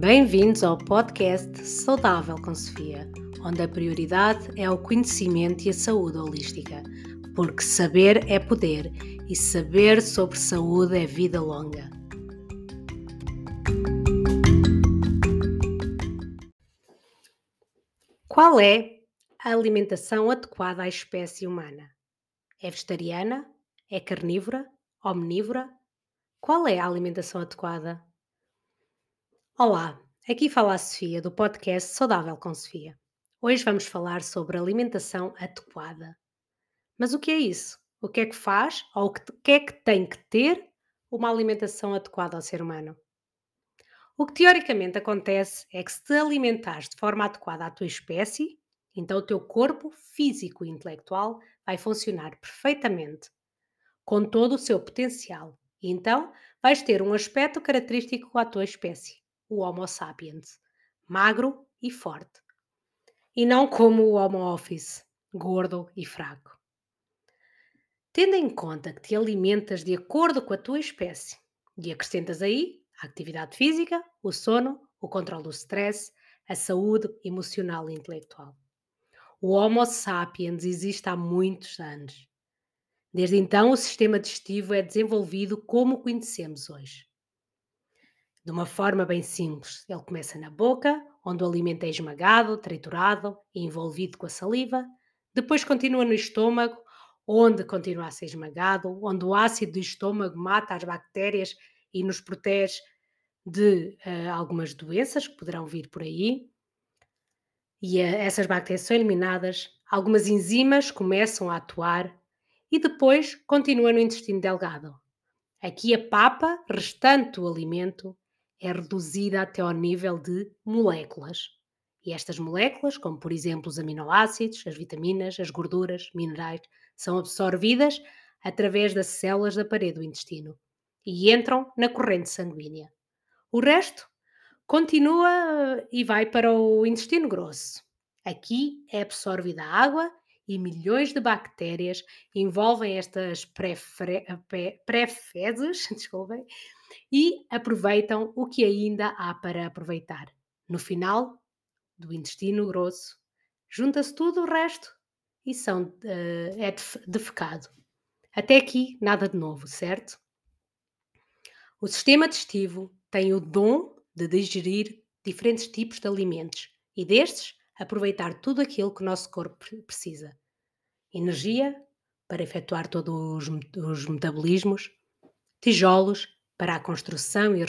Bem-vindos ao podcast Saudável com Sofia, onde a prioridade é o conhecimento e a saúde holística, porque saber é poder e saber sobre saúde é vida longa. Qual é a alimentação adequada à espécie humana? É vegetariana? É carnívora? Omnívora? Qual é a alimentação adequada? Olá, aqui fala a Sofia do podcast Saudável com Sofia. Hoje vamos falar sobre alimentação adequada. Mas o que é isso? O que é que faz ou o que é que tem que ter uma alimentação adequada ao ser humano? O que teoricamente acontece é que se te alimentares de forma adequada à tua espécie, então o teu corpo físico e intelectual vai funcionar perfeitamente, com todo o seu potencial. E então vais ter um aspecto característico à tua espécie o Homo sapiens, magro e forte, e não como o Homo office, gordo e fraco. Tendo em conta que te alimentas de acordo com a tua espécie e acrescentas aí a atividade física, o sono, o controle do stress, a saúde emocional e intelectual. O Homo sapiens existe há muitos anos. Desde então, o sistema digestivo é desenvolvido como o conhecemos hoje de uma forma bem simples. Ele começa na boca, onde o alimento é esmagado, triturado e envolvido com a saliva. Depois continua no estômago, onde continua a ser esmagado, onde o ácido do estômago mata as bactérias e nos protege de uh, algumas doenças que poderão vir por aí. E uh, essas bactérias são eliminadas, algumas enzimas começam a atuar e depois continua no intestino delgado. Aqui a papa, restante o alimento, é reduzida até ao nível de moléculas. E estas moléculas, como por exemplo os aminoácidos, as vitaminas, as gorduras, minerais, são absorvidas através das células da parede do intestino e entram na corrente sanguínea. O resto continua e vai para o intestino grosso. Aqui é absorvida a água e milhões de bactérias envolvem estas pré-fezes, desculpem, e aproveitam o que ainda há para aproveitar. No final do intestino grosso, junta-se tudo o resto e são, uh, é defecado. Até aqui, nada de novo, certo? O sistema digestivo tem o dom de digerir diferentes tipos de alimentos e destes aproveitar tudo aquilo que o nosso corpo precisa. Energia para efetuar todos os, os metabolismos, tijolos para a construção e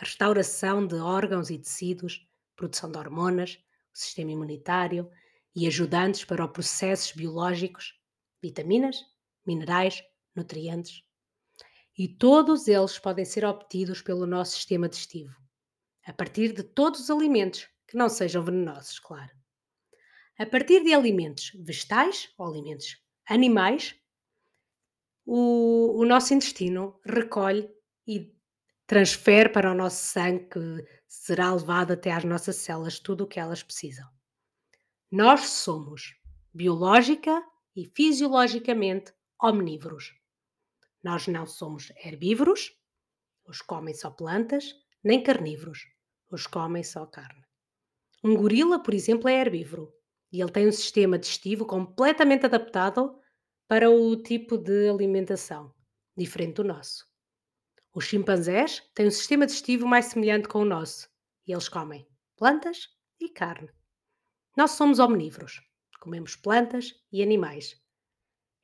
restauração de órgãos e tecidos, produção de hormonas, sistema imunitário e ajudantes para os processos biológicos, vitaminas, minerais, nutrientes. E todos eles podem ser obtidos pelo nosso sistema digestivo, a partir de todos os alimentos que não sejam venenosos, claro. A partir de alimentos vegetais ou alimentos animais, o, o nosso intestino recolhe e transfere para o nosso sangue, que será levado até às nossas células tudo o que elas precisam. Nós somos biológica e fisiologicamente omnívoros. Nós não somos herbívoros, os comem só plantas, nem carnívoros, os comem só carne. Um gorila, por exemplo, é herbívoro e ele tem um sistema digestivo completamente adaptado para o tipo de alimentação, diferente do nosso. Os chimpanzés têm um sistema digestivo mais semelhante com o nosso e eles comem plantas e carne. Nós somos omnívoros, comemos plantas e animais.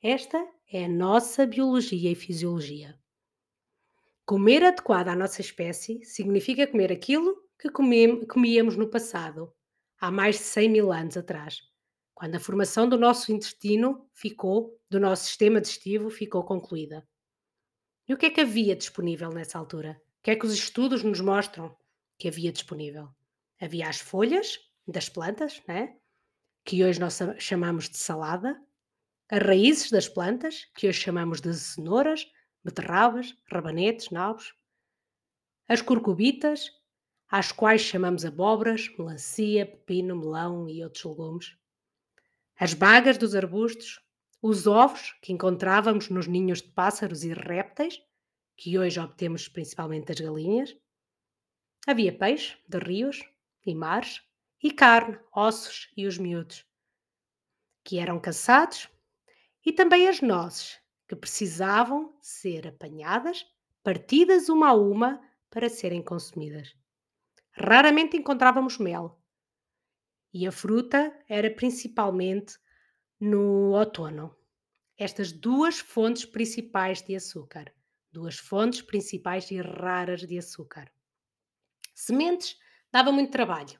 Esta é a nossa biologia e fisiologia. Comer adequado à nossa espécie significa comer aquilo que comíamos no passado, há mais de 100 mil anos atrás, quando a formação do nosso intestino ficou, do nosso sistema digestivo, ficou concluída. E o que é que havia disponível nessa altura? O que é que os estudos nos mostram que havia disponível? Havia as folhas das plantas, né? que hoje nós chamamos de salada, as raízes das plantas, que hoje chamamos de cenouras, beterrabas, rabanetes, nabos, as curcubitas, às quais chamamos abóboras, melancia, pepino, melão e outros legumes, as bagas dos arbustos, os ovos que encontrávamos nos ninhos de pássaros e répteis, que hoje obtemos principalmente das galinhas, Havia peixe de rios e mares, e carne, ossos e os miúdos, que eram caçados, e também as nozes, que precisavam ser apanhadas, partidas uma a uma para serem consumidas. Raramente encontrávamos mel, e a fruta era principalmente no outono. Estas duas fontes principais de açúcar, duas fontes principais e raras de açúcar. Sementes dava muito trabalho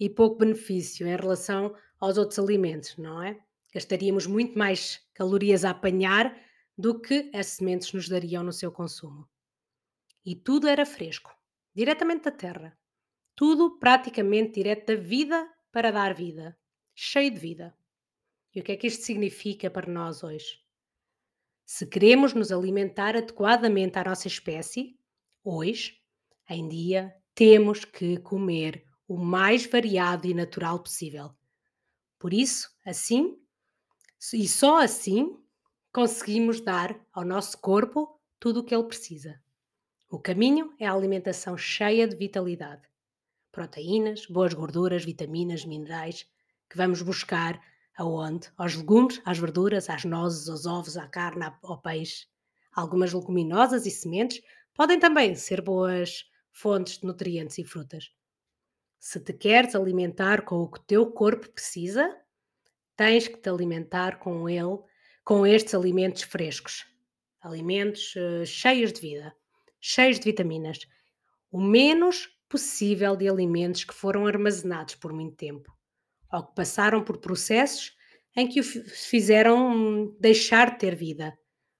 e pouco benefício em relação aos outros alimentos, não é? Gastaríamos muito mais calorias a apanhar do que as sementes nos dariam no seu consumo. E tudo era fresco, diretamente da terra. Tudo praticamente direto da vida para dar vida, cheio de vida. E o que é que isto significa para nós hoje? Se queremos nos alimentar adequadamente à nossa espécie, hoje, em dia, temos que comer o mais variado e natural possível. Por isso, assim, e só assim, conseguimos dar ao nosso corpo tudo o que ele precisa. O caminho é a alimentação cheia de vitalidade. Proteínas, boas gorduras, vitaminas, minerais, que vamos buscar aonde? Aos legumes, às verduras, às nozes, aos ovos, à carne, ao peixe. Algumas leguminosas e sementes podem também ser boas fontes de nutrientes e frutas. Se te queres alimentar com o que o teu corpo precisa, tens que te alimentar com ele, com estes alimentos frescos, alimentos uh, cheios de vida, cheios de vitaminas, o menos possível de alimentos que foram armazenados por muito tempo, ou que passaram por processos em que o fizeram deixar de ter vida,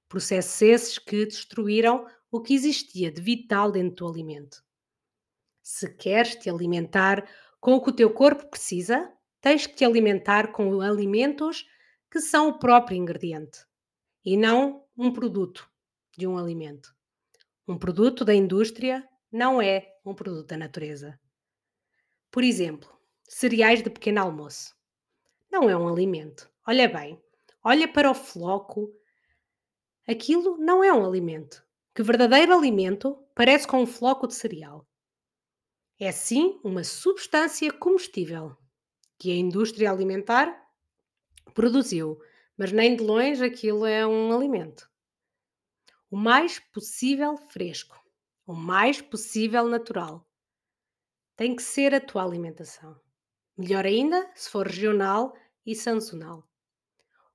processos esses que destruíram o que existia de vital dentro do alimento. Se queres te alimentar com o que o teu corpo precisa, tens que te alimentar com alimentos que são o próprio ingrediente e não um produto de um alimento. Um produto da indústria não é um produto da natureza. Por exemplo, cereais de pequeno almoço. Não é um alimento. Olha bem, olha para o floco. Aquilo não é um alimento. Que verdadeiro alimento parece com um floco de cereal. É sim uma substância comestível que a indústria alimentar produziu, mas nem de longe aquilo é um alimento. O mais possível fresco, o mais possível natural. Tem que ser a tua alimentação. Melhor ainda se for regional e sazonal.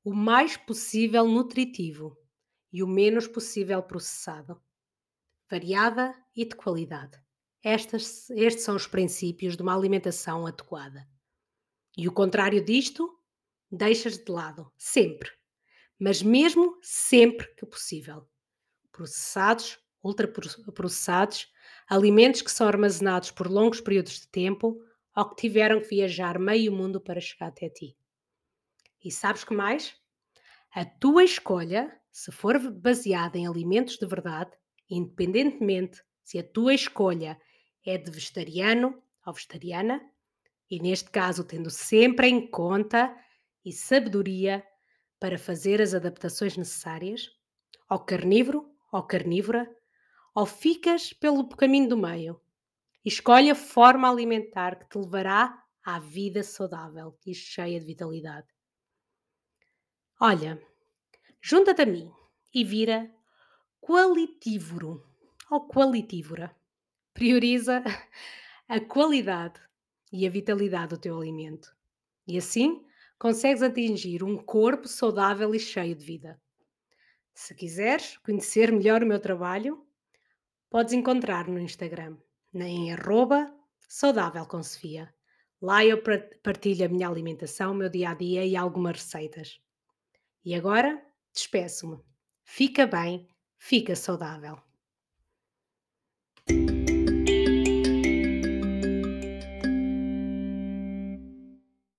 O mais possível nutritivo e o menos possível processado. Variada e de qualidade. Estas, estes são os princípios de uma alimentação adequada. E o contrário disto, deixas de lado, sempre. Mas mesmo sempre que possível. Processados, ultraprocessados, alimentos que são armazenados por longos períodos de tempo ou que tiveram que viajar meio mundo para chegar até ti. E sabes que mais? A tua escolha, se for baseada em alimentos de verdade, independentemente se a tua escolha é de vegetariano ou vegetariana, e neste caso tendo sempre em conta e sabedoria para fazer as adaptações necessárias, ao carnívoro ou carnívora, ou ficas pelo caminho do meio. Escolhe a forma alimentar que te levará à vida saudável e cheia de vitalidade. Olha, junta-te a mim e vira qualitívoro ou qualitívora prioriza a qualidade e a vitalidade do teu alimento. E assim consegues atingir um corpo saudável e cheio de vida. Se quiseres conhecer melhor o meu trabalho, podes encontrar no Instagram, em arroba saudável com Sofia. Lá eu partilho a minha alimentação, o meu dia a dia e algumas receitas. E agora despeço-me. Fica bem, fica saudável.